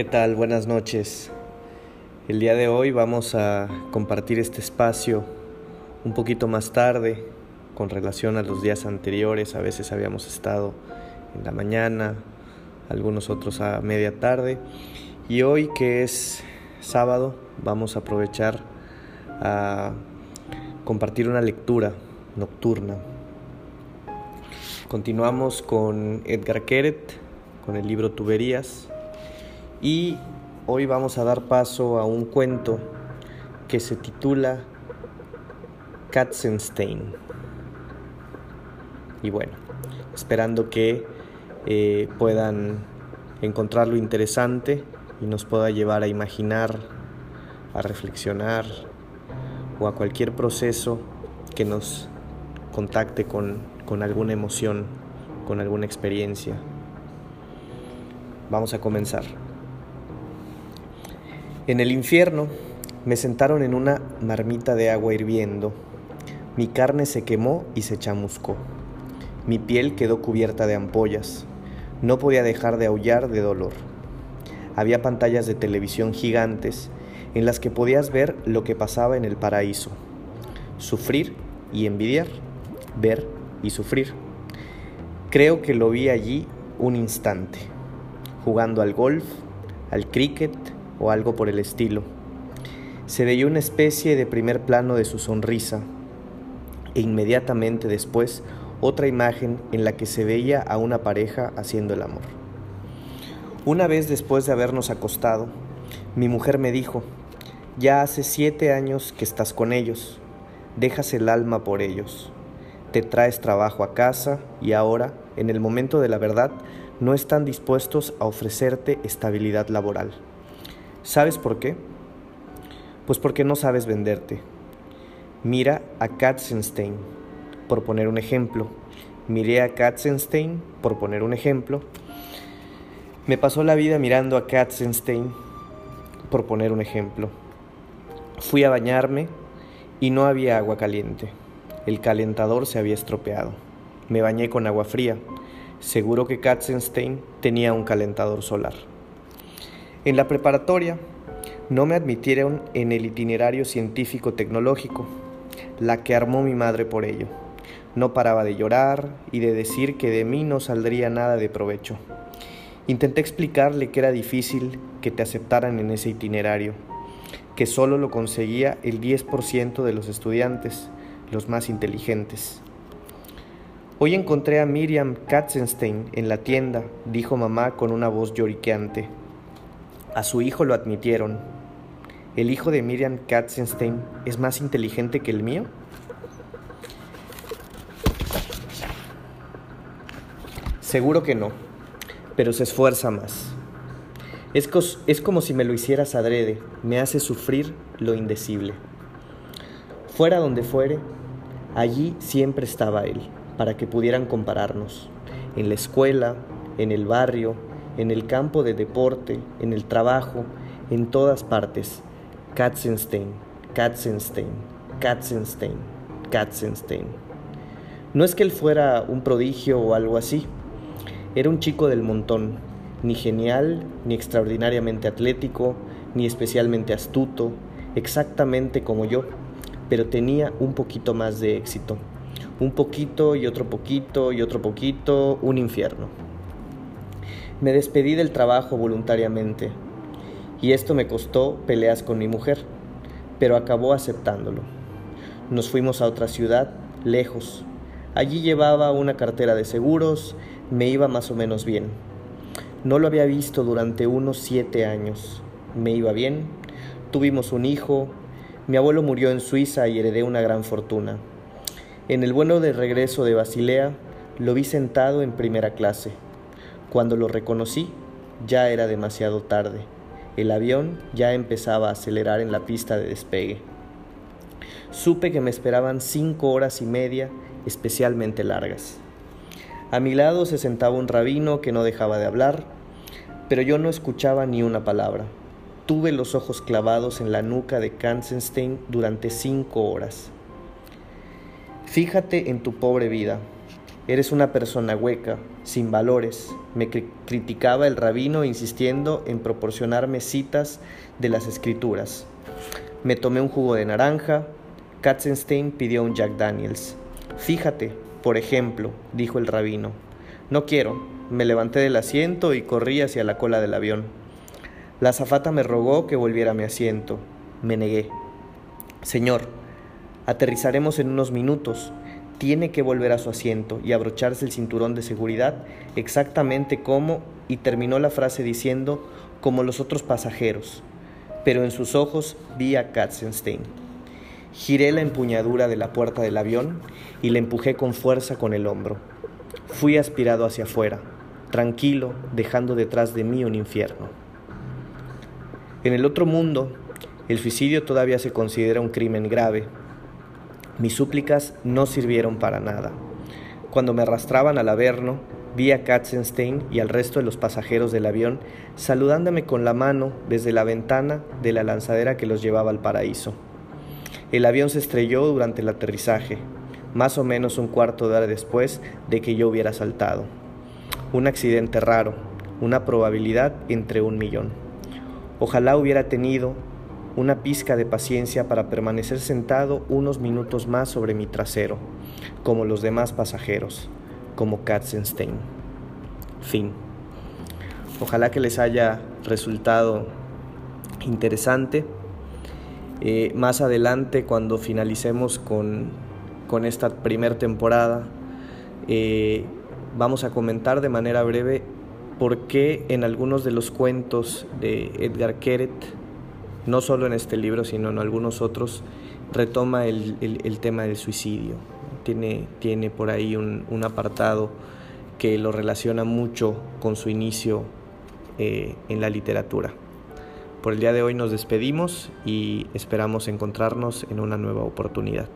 ¿Qué tal? Buenas noches. El día de hoy vamos a compartir este espacio un poquito más tarde con relación a los días anteriores. A veces habíamos estado en la mañana, algunos otros a media tarde. Y hoy que es sábado vamos a aprovechar a compartir una lectura nocturna. Continuamos con Edgar Keret, con el libro Tuberías y hoy vamos a dar paso a un cuento que se titula Katzenstein. Y bueno, esperando que eh, puedan encontrarlo interesante y nos pueda llevar a imaginar, a reflexionar o a cualquier proceso que nos contacte con, con alguna emoción, con alguna experiencia. Vamos a comenzar. En el infierno me sentaron en una marmita de agua hirviendo. Mi carne se quemó y se chamuscó. Mi piel quedó cubierta de ampollas. No podía dejar de aullar de dolor. Había pantallas de televisión gigantes en las que podías ver lo que pasaba en el paraíso. Sufrir y envidiar. Ver y sufrir. Creo que lo vi allí un instante, jugando al golf, al cricket, o algo por el estilo. Se veía una especie de primer plano de su sonrisa e inmediatamente después otra imagen en la que se veía a una pareja haciendo el amor. Una vez después de habernos acostado, mi mujer me dijo, ya hace siete años que estás con ellos, dejas el alma por ellos, te traes trabajo a casa y ahora, en el momento de la verdad, no están dispuestos a ofrecerte estabilidad laboral. ¿Sabes por qué? Pues porque no sabes venderte. Mira a Katzenstein, por poner un ejemplo. Miré a Katzenstein, por poner un ejemplo. Me pasó la vida mirando a Katzenstein, por poner un ejemplo. Fui a bañarme y no había agua caliente. El calentador se había estropeado. Me bañé con agua fría. Seguro que Katzenstein tenía un calentador solar. En la preparatoria no me admitieron en el itinerario científico-tecnológico, la que armó mi madre por ello. No paraba de llorar y de decir que de mí no saldría nada de provecho. Intenté explicarle que era difícil que te aceptaran en ese itinerario, que solo lo conseguía el 10% de los estudiantes, los más inteligentes. Hoy encontré a Miriam Katzenstein en la tienda, dijo mamá con una voz lloriqueante. A su hijo lo admitieron. ¿El hijo de Miriam Katzenstein es más inteligente que el mío? Seguro que no, pero se esfuerza más. Es, es, como si me lo hicieras adrede, me hace sufrir lo indecible. Fuera donde fuere, allí siempre estaba él, para que pudieran compararnos, en la escuela, en el barrio, en el campo de deporte, en el trabajo, en todas partes. Katzenstein, Katzenstein, Katzenstein, Katzenstein. No es que él fuera un prodigio o algo así. Era un chico del montón, ni genial, ni extraordinariamente atlético, ni especialmente astuto, exactamente como yo, pero tenía un poquito más de éxito. Un poquito y otro poquito y otro poquito, un infierno. Me despedí del trabajo voluntariamente y esto me costó peleas con mi mujer, pero acabó aceptándolo. Nos fuimos a otra ciudad, lejos. Allí llevaba una cartera de seguros, me iba más o menos bien. No lo había visto durante unos siete años. Me iba bien, tuvimos un hijo, mi abuelo murió en Suiza y heredé una gran fortuna. En el vuelo de regreso de Basilea, lo vi sentado en primera clase cuando lo reconocí, ya era demasiado tarde. El avión ya empezaba a acelerar en la pista de despegue. Supe que me esperaban cinco horas y media especialmente largas. A mi lado se sentaba un rabino que no dejaba de hablar, pero yo no escuchaba ni una palabra. Tuve los ojos clavados en la nuca de Kansenstein durante cinco horas. Fíjate en tu pobre vida, Eres una persona hueca, sin valores. Me criticaba el rabino insistiendo en proporcionarme citas de las escrituras. Me tomé un jugo de naranja. Katzenstein pidió un Jack Daniels. Fíjate, por ejemplo, dijo el rabino. No quiero. Me levanté del asiento y corrí hacia la cola del avión. La azafata me rogó que volviera a mi asiento. Me negué. Señor, aterrizaremos en unos minutos tiene que volver a su asiento y abrocharse el cinturón de seguridad exactamente como, y terminó la frase diciendo, como los otros pasajeros, pero en sus ojos vi a Katzenstein. Giré la empuñadura de la puerta del avión y le empujé con fuerza con el hombro. Fui aspirado hacia afuera, tranquilo, dejando detrás de mí un infierno. En el otro mundo, el suicidio todavía se considera un crimen grave mis súplicas no sirvieron para nada. Cuando me arrastraban al averno, vi a Katzenstein y al resto de los pasajeros del avión saludándome con la mano desde la ventana de la lanzadera que los llevaba al paraíso. El avión se estrelló durante el aterrizaje, más o menos un cuarto de hora después de que yo hubiera saltado. Un accidente raro, una probabilidad entre un millón. Ojalá hubiera tenido una pizca de paciencia para permanecer sentado unos minutos más sobre mi trasero, como los demás pasajeros, como Katzenstein. Fin. Ojalá que les haya resultado interesante. Eh, más adelante, cuando finalicemos con, con esta primera temporada, eh, vamos a comentar de manera breve por qué en algunos de los cuentos de Edgar Keret no solo en este libro, sino en algunos otros, retoma el, tema del suicidio. Tiene, tiene por ahí un, apartado que lo relaciona mucho con su inicio eh, en la literatura. Por el día de hoy nos despedimos y esperamos encontrarnos en una nueva oportunidad.